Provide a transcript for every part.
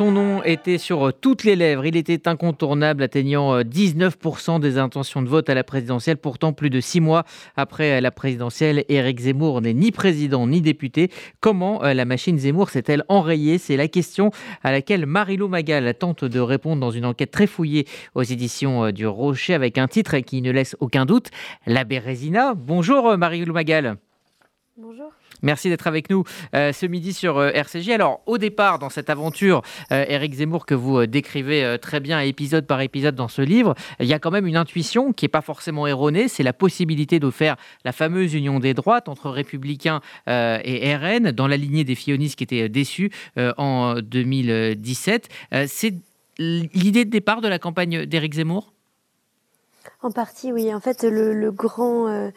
Son nom était sur toutes les lèvres. Il était incontournable, atteignant 19% des intentions de vote à la présidentielle. Pourtant, plus de six mois après la présidentielle, Éric Zemmour n'est ni président ni député. Comment la machine Zemmour s'est-elle enrayée? C'est la question à laquelle Marilou Magal tente de répondre dans une enquête très fouillée aux éditions du Rocher avec un titre qui ne laisse aucun doute, La Bérésina. Bonjour Marilou Magal. Bonjour. Merci d'être avec nous euh, ce midi sur euh, RCJ. Alors, au départ, dans cette aventure, euh, Éric Zemmour, que vous décrivez très bien épisode par épisode dans ce livre, il y a quand même une intuition qui n'est pas forcément erronée, c'est la possibilité de faire la fameuse union des droites entre Républicains et RN, dans la lignée des Fionistes qui étaient déçus en 2017. c'est l'idée de départ de la campagne d'Éric Zemmour? En partie, oui. En fait, le, grand, euh,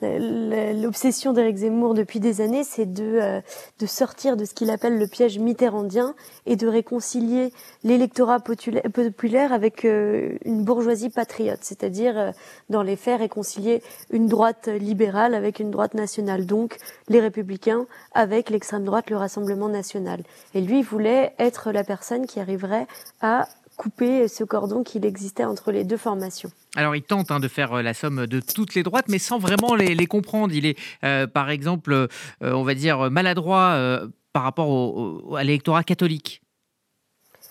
l'obsession d'Éric Zemmour depuis des années, c'est de, euh, de sortir de ce qu'il appelle le piège mitterrandien et de réconcilier l'électorat populaire avec euh, une bourgeoisie patriote, c'est-à-dire, dans les faits, réconcilier une droite libérale avec une droite nationale, donc les républicains avec l'extrême droite, le Rassemblement national. Et lui voulait être la personne qui arriverait à couper ce cordon qu'il existait entre les deux formations. Alors il tente hein, de faire euh, la somme de toutes les droites, mais sans vraiment les, comprendre. Il est, euh, par exemple, euh, on va dire, maladroit par rapport à l'électorat catholique.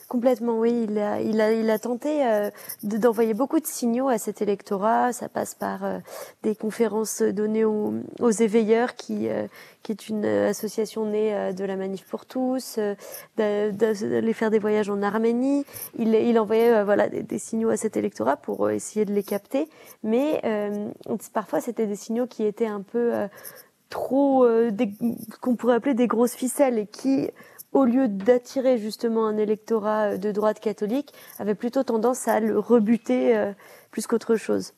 Complètement, oui. Il a, il a, il a tenté euh, d'envoyer beaucoup de signaux à cet électorat. Ça passe par euh, des conférences données aux, éveilleurs, qui, euh, qui est une association née de la Manif pour tous, d'aller faire des voyages en Arménie. Il, il envoyait voilà, des, des, signaux à cet électorat pour essayer de les capter. Mais parfois, c'était des signaux qui étaient un peu trop, qu'on pourrait appeler des grosses ficelles et qui au lieu d'attirer justement un électorat euh, de droite catholique, avait plutôt tendance à le rebuter euh, plus qu'autre chose.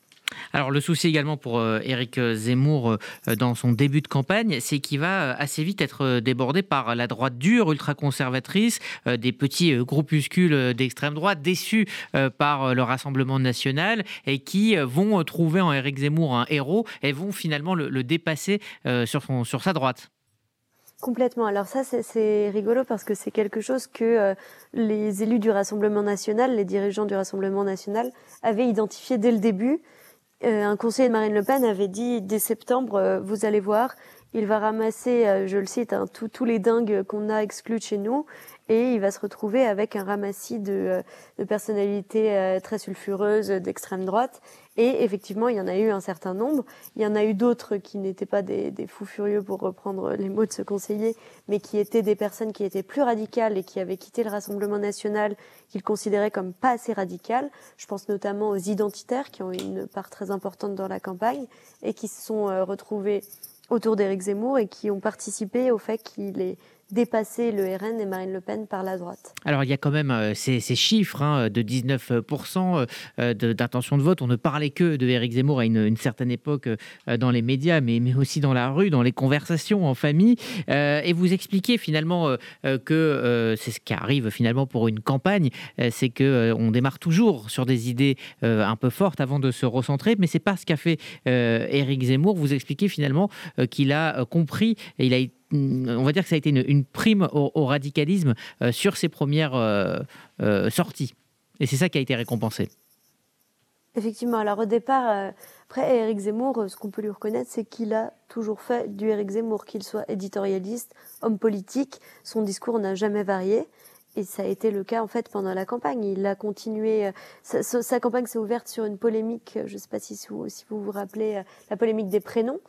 Alors le souci également pour euh, Éric Zemmour dans son début de campagne, c'est qu'il va assez vite être débordé par la droite dure, ultra-conservatrice, des petits groupuscules d'extrême droite déçus par le Rassemblement national et qui vont trouver en Éric Zemmour un héros et vont finalement le, dépasser sur, sur sa droite. Complètement. Alors ça, c'est rigolo parce que c'est quelque chose que euh, les élus du Rassemblement national, les dirigeants du Rassemblement national, avaient identifié dès le début. Euh, un conseiller de Marine Le Pen avait dit dès septembre, euh, vous allez voir, il va ramasser, je le cite, hein, tous les dingues qu'on a exclus de chez nous et il va se retrouver avec un ramassis de, euh, personnalités euh, très sulfureuses d'extrême droite. Et effectivement, il y en a eu un certain nombre. Il y en a eu d'autres qui n'étaient pas des, des, fous furieux, pour reprendre les mots de ce conseiller, mais qui étaient des personnes qui étaient plus radicales et qui avaient quitté le Rassemblement national, qu'ils considéraient comme pas assez radicales. Je pense notamment aux identitaires, qui ont eu une part très importante dans la campagne, et qui se sont euh, retrouvés autour d'Éric Zemmour et qui ont participé au fait qu'il ait dépassé le RN et Marine Le Pen par la droite. Alors il y a quand même euh, ces, chiffres hein, de 19% euh, d'intention de vote. On ne parlait que de Éric Zemmour à une, certaine époque euh, dans les médias, mais, mais, aussi dans la rue, dans les conversations en famille. et vous expliquez finalement que c'est ce qui arrive finalement pour une campagne, c'est que on démarre toujours sur des idées un peu fortes avant de se recentrer, mais c'est pas ce qu'a fait Éric Zemmour. Vous expliquez finalement qu'il a compris et il a été on va dire que ça a été une, prime au, radicalisme euh, sur ses premières euh, euh, sorties. Et c'est ça qui a été récompensé. Effectivement. Alors au départ, après Eric Zemmour, ce qu'on peut lui reconnaître, c'est qu'il a toujours fait du Eric Zemmour, qu'il soit éditorialiste, homme politique. Son discours n'a jamais varié. Et ça a été le cas en fait pendant la campagne. Il a continué. Sa, campagne s'est ouverte sur une polémique. Je ne sais pas si vous, si vous vous rappelez la polémique des prénoms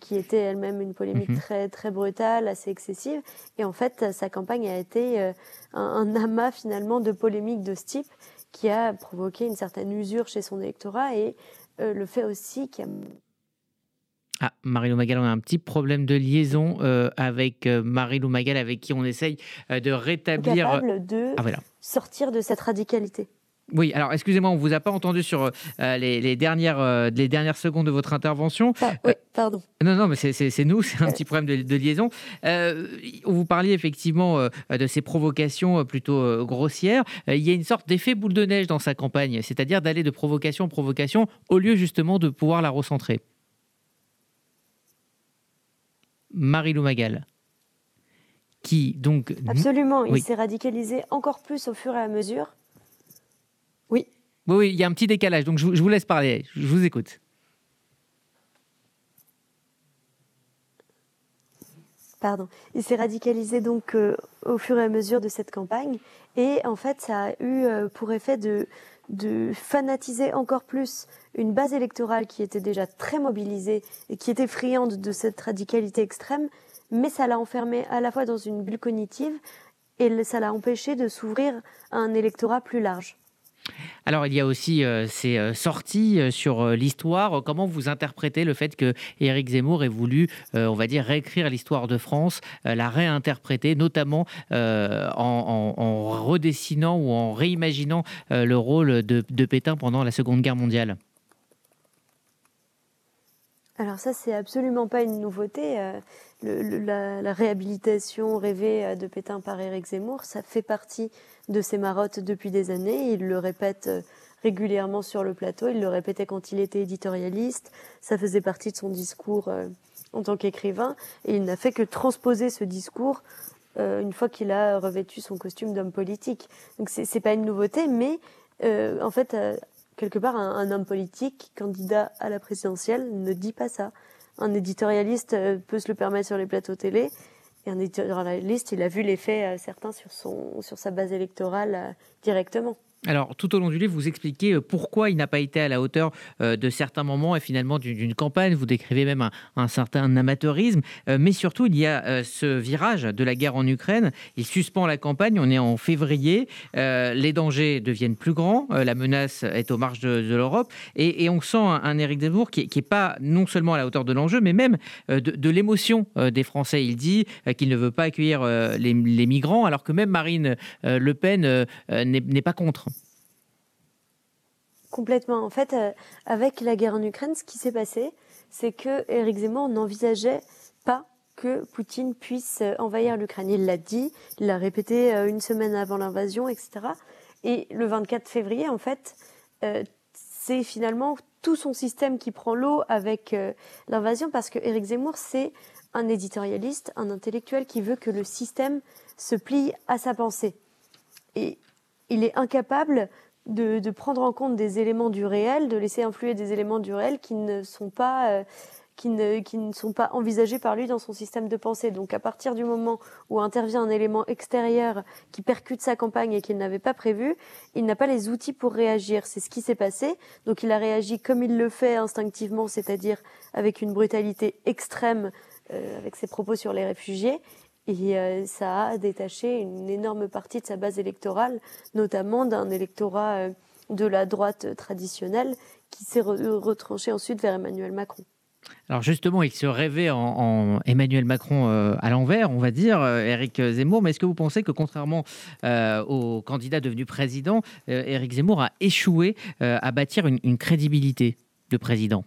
qui était elle-même une polémique mhm. très très brutale, assez excessive. Et en fait, sa campagne a été euh, un, amas finalement de polémiques de ce type qui a provoqué une certaine usure chez son électorat et euh, le fait aussi qu'il y a ah, Marie-Lou Magal, on a un petit problème de liaison euh, avec Marie-Lou Magal, avec qui on essaye de rétablir. Capable de ah, sortir de cette radicalité. Oui, alors excusez-moi, on ne vous a pas entendu sur euh, les, dernières, euh, les dernières secondes de votre intervention. Ah, oui, pardon. non, non, mais c'est nous, c'est un petit problème de, liaison. vous parliez effectivement de ces provocations plutôt grossières. il y a une sorte d'effet boule de neige dans sa campagne, c'est-à-dire d'aller de provocation en provocation au lieu justement de pouvoir la recentrer. Marie-Lou Magal. qui donc... Absolument, il s'est radicalisé encore plus au fur et à mesure. Oui. Oui, oui, il y a un petit décalage, donc je, vous laisse parler, je vous écoute. Pardon. Il s'est radicalisé donc euh, au fur et à mesure de cette campagne et en fait ça a eu euh, pour effet de, de fanatiser encore plus une base électorale qui était déjà très mobilisée et qui était friande de cette radicalité extrême, mais ça l'a enfermé à la fois dans une bulle cognitive et ça l'a empêché de s'ouvrir à un électorat plus large. Alors, il y a aussi euh, ces euh, sorties euh, sur l'histoire. Comment vous interprétez le fait que Éric Zemmour ait voulu, on va dire, réécrire l'histoire de France, la réinterpréter, notamment en, redessinant ou en réimaginant le rôle de Pétain pendant la Seconde Guerre mondiale? Alors ça, c'est absolument pas une nouveauté. Euh, la, réhabilitation rêvée euh, de Pétain par Éric Zemmour, ça fait partie de ses marottes depuis des années. Il le répète euh, régulièrement sur le plateau. Il le répétait quand il était éditorialiste. Ça faisait partie de son discours en tant qu'écrivain. Et il n'a fait que transposer ce discours une fois qu'il a revêtu son costume d'homme politique. Donc c'est pas une nouveauté, mais en fait, quelque part, un, homme politique, candidat à la présidentielle, ne dit pas ça. Un éditorialiste euh, peut se le permettre sur les plateaux télé. Et un éditorialiste, il a vu l'effet euh, certains sur, son, sur sa base électorale euh, directement. Alors, tout au long du livre, vous expliquez euh, pourquoi il n'a pas été à la hauteur euh, de certains moments et finalement d'une campagne. Vous décrivez même un, certain amateurisme. Euh, mais surtout, il y a ce virage de la guerre en Ukraine. Il suspend la campagne. On est en février. les dangers deviennent plus grands. la menace est aux marges de, l'Europe. Et, on sent un, Éric Zemmour qui n'est pas non seulement à la hauteur de l'enjeu, mais même de, l'émotion des Français. Il dit qu'il ne veut pas accueillir les, les, migrants, alors que même Marine Le Pen n'est pas contre. Complètement. En fait, euh, avec la guerre en Ukraine, ce qui s'est passé, c'est que Éric Zemmour n'envisageait pas que Poutine puisse euh, envahir l'Ukraine. Il l'a dit, il l'a répété euh, une semaine avant l'invasion, etc. Et le 24 février, en fait, c'est finalement tout son système qui prend l'eau avec l'invasion, parce que Éric Zemmour, c'est un éditorialiste, un intellectuel qui veut que le système se plie à sa pensée. Et il est incapable de, prendre en compte des éléments du réel, de laisser influer des éléments du réel qui ne sont pas euh, qui ne, qui ne sont pas envisagés par lui dans son système de pensée. Donc à partir du moment où intervient un élément extérieur qui percute sa campagne et qu'il n'avait pas prévu, il n'a pas les outils pour réagir. C'est ce qui s'est passé. Donc il a réagi comme il le fait instinctivement, c'est-à-dire avec une brutalité extrême euh, avec ses propos sur les réfugiés. Et euh, ça a détaché une énorme partie de sa base électorale, notamment d'un électorat euh, de la droite traditionnelle qui s'est retranché ensuite vers Emmanuel Macron. Alors justement, il se rêvait en, Emmanuel Macron euh, à l'envers, on va dire, Éric Zemmour. Mais est-ce que vous pensez que contrairement au candidat devenu président, Éric Zemmour a échoué à bâtir une crédibilité de président?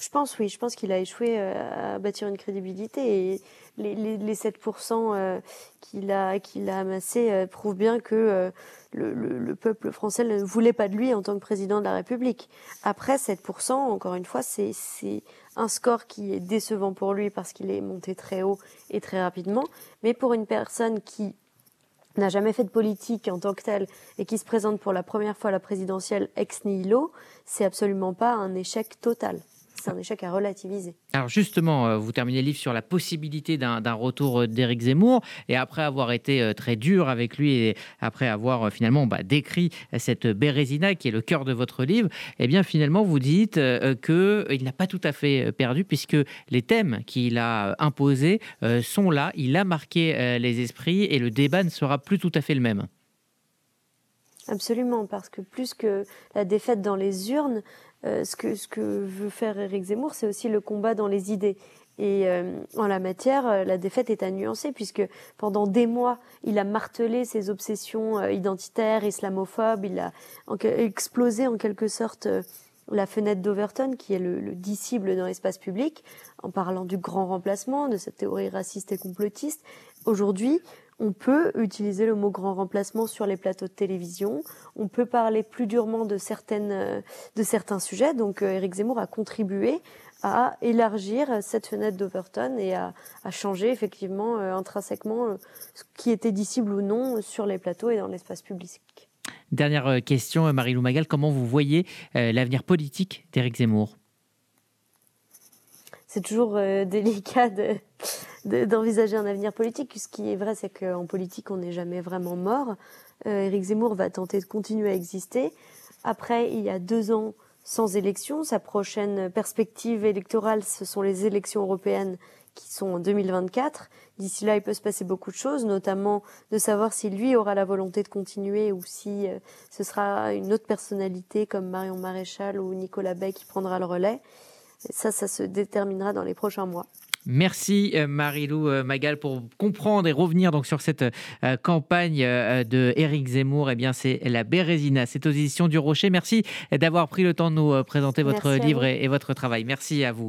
Je pense, oui. Je pense qu'il a échoué euh, à bâtir une crédibilité. Et les, les, 7% euh, qu'il a, qu'il amassés euh, prouvent bien que le, le, peuple français ne voulait pas de lui en tant que président de la République. Après, 7%, encore une fois, c'est un score qui est décevant pour lui parce qu'il est monté très haut et très rapidement. Mais pour une personne qui n'a jamais fait de politique en tant que telle et qui se présente pour la première fois à la présidentielle ex nihilo, c'est absolument pas un échec total c'est un échec à relativiser. Alors justement, euh, vous terminez le livre sur la possibilité d'un retour euh, d'Éric Zemmour, et après avoir été euh, très dur avec lui, et après avoir finalement bah, décrit cette Bérésina qui est le cœur de votre livre, eh bien finalement vous dites qu'il n'a pas tout à fait perdu, puisque les thèmes qu'il a imposés sont là, il a marqué les esprits, et le débat ne sera plus tout à fait le même. Absolument, parce que plus que la défaite dans les urnes, euh, ce, que, ce que veut faire Éric Zemmour, c'est aussi le combat dans les idées. Et euh, en la matière, euh, la défaite est à nuancer puisque pendant des mois, il a martelé ses obsessions identitaires, islamophobes, il a explosé en quelque sorte la fenêtre d'Overton, qui est le, le disciple dans l'espace public, en parlant du grand remplacement, de cette théorie raciste et complotiste. Aujourd'hui, on peut utiliser le mot grand remplacement sur les plateaux de télévision. On peut parler plus durement de certaines, de certains sujets. Donc, euh, Zemmour a contribué à élargir cette fenêtre d'Overton et à, changer effectivement intrinsèquement ce qui était dissible ou non sur les plateaux et dans l'espace public. Dernière question, Marie-Lou Magal, comment vous voyez l'avenir politique d'Éric Zemmour? C'est toujours euh, délicat d'envisager un avenir politique. Ce qui est vrai, c'est qu'en politique, on n'est jamais vraiment mort. Euh, Éric Zemmour va tenter de continuer à exister. Après, il y a deux ans sans élection. Sa prochaine perspective électorale, ce sont les élections européennes qui sont en 2024. D'ici là, il peut se passer beaucoup de choses, notamment de savoir si lui aura la volonté de continuer ou si euh, ce sera une autre personnalité comme Marion Maréchal ou Nicolas Bay qui prendra le relais ça, ça se déterminera dans les prochains mois. Merci euh, Marilou euh, Magal pour comprendre et revenir donc sur cette euh, campagne de Éric Zemmour. Eh bien, c'est la Bérésina, c'est aux éditions du Rocher. Merci d'avoir pris le temps de nous présenter votre livre et votre travail. Merci à vous.